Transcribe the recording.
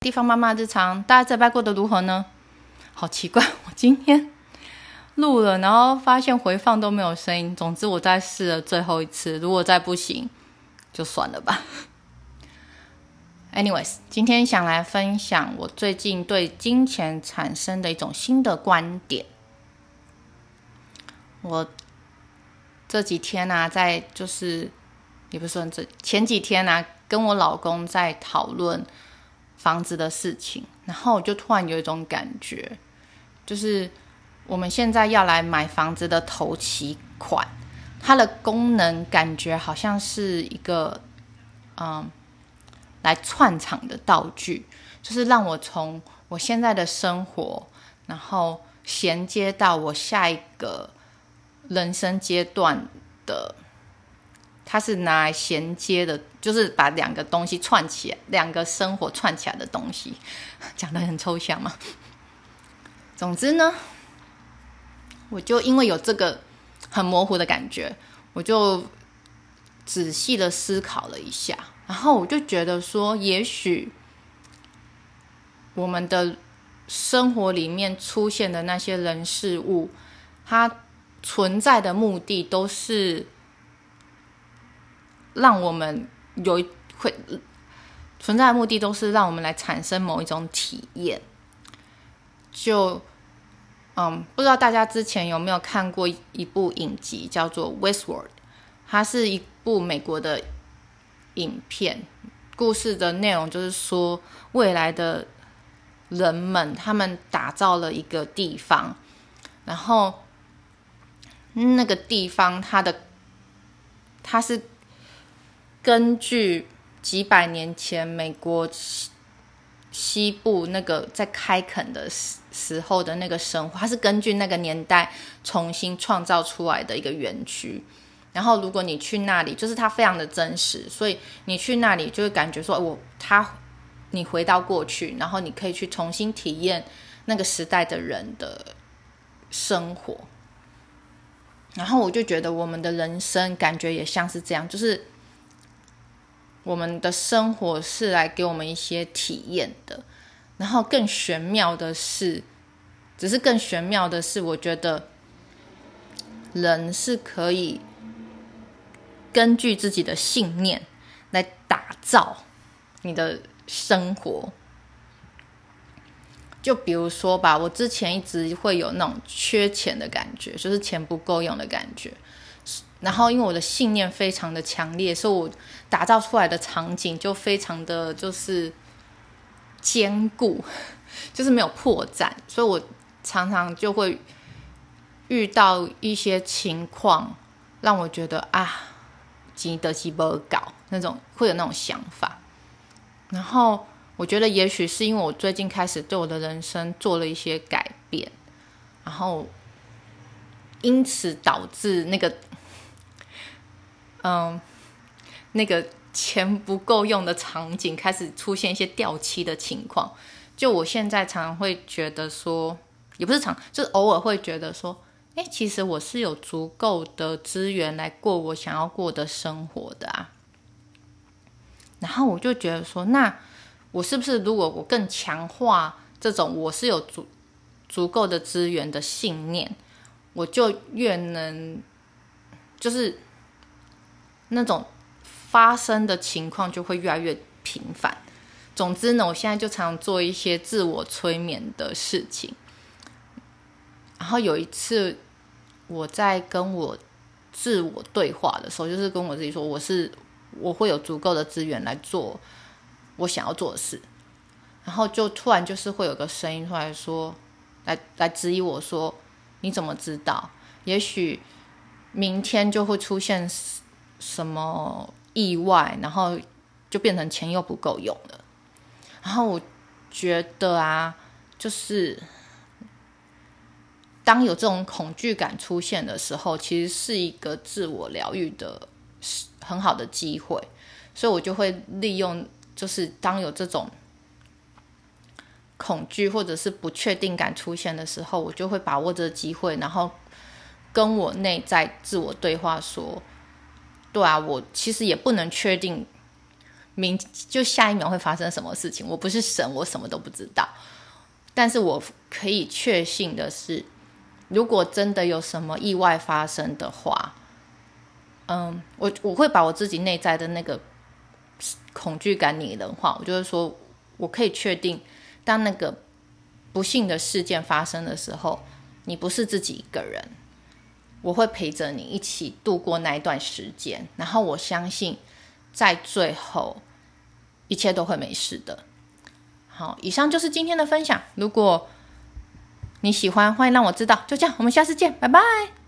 地方妈妈日常，大家这拜过得如何呢？好奇怪，我今天录了，然后发现回放都没有声音。总之，我再试了最后一次，如果再不行，就算了吧。Anyways，今天想来分享我最近对金钱产生的一种新的观点。我这几天呢，在就是也不算这前几天呢，跟我老公在讨论。房子的事情，然后我就突然有一种感觉，就是我们现在要来买房子的头期款，它的功能感觉好像是一个，嗯，来串场的道具，就是让我从我现在的生活，然后衔接到我下一个人生阶段的。它是拿来衔接的，就是把两个东西串起来，两个生活串起来的东西，讲的很抽象嘛。总之呢，我就因为有这个很模糊的感觉，我就仔细的思考了一下，然后我就觉得说，也许我们的生活里面出现的那些人事物，它存在的目的都是。让我们有会存在的目的，都是让我们来产生某一种体验。就嗯，不知道大家之前有没有看过一部影集，叫做《Westworld》，它是一部美国的影片。故事的内容就是说，未来的人们他们打造了一个地方，然后那个地方它的它是。根据几百年前美国西西部那个在开垦的时时候的那个生活，它是根据那个年代重新创造出来的一个园区。然后，如果你去那里，就是它非常的真实，所以你去那里就会感觉说，我他你回到过去，然后你可以去重新体验那个时代的人的生活。然后我就觉得，我们的人生感觉也像是这样，就是。我们的生活是来给我们一些体验的，然后更玄妙的是，只是更玄妙的是，我觉得人是可以根据自己的信念来打造你的生活。就比如说吧，我之前一直会有那种缺钱的感觉，就是钱不够用的感觉。然后，因为我的信念非常的强烈，所以我打造出来的场景就非常的就是坚固，就是没有破绽。所以我常常就会遇到一些情况，让我觉得啊，急得急不搞那种，会有那种想法。然后我觉得，也许是因为我最近开始对我的人生做了一些改变，然后因此导致那个。嗯，那个钱不够用的场景开始出现一些掉漆的情况。就我现在常会觉得说，也不是常，就是偶尔会觉得说，哎，其实我是有足够的资源来过我想要过的生活的啊。然后我就觉得说，那我是不是如果我更强化这种我是有足足够的资源的信念，我就越能就是。那种发生的情况就会越来越频繁。总之呢，我现在就常做一些自我催眠的事情。然后有一次，我在跟我自我对话的时候，就是跟我自己说，我是我会有足够的资源来做我想要做的事。然后就突然就是会有个声音出来说，来来质疑我说，你怎么知道？也许明天就会出现。什么意外，然后就变成钱又不够用了。然后我觉得啊，就是当有这种恐惧感出现的时候，其实是一个自我疗愈的很好的机会。所以我就会利用，就是当有这种恐惧或者是不确定感出现的时候，我就会把握这个机会，然后跟我内在自我对话说。对啊，我其实也不能确定明就下一秒会发生什么事情。我不是神，我什么都不知道。但是我可以确信的是，如果真的有什么意外发生的话，嗯，我我会把我自己内在的那个恐惧感拟人化。我就是说，我可以确定，当那个不幸的事件发生的时候，你不是自己一个人。我会陪着你一起度过那一段时间，然后我相信，在最后一切都会没事的。好，以上就是今天的分享。如果你喜欢，欢迎让我知道。就这样，我们下次见，拜拜。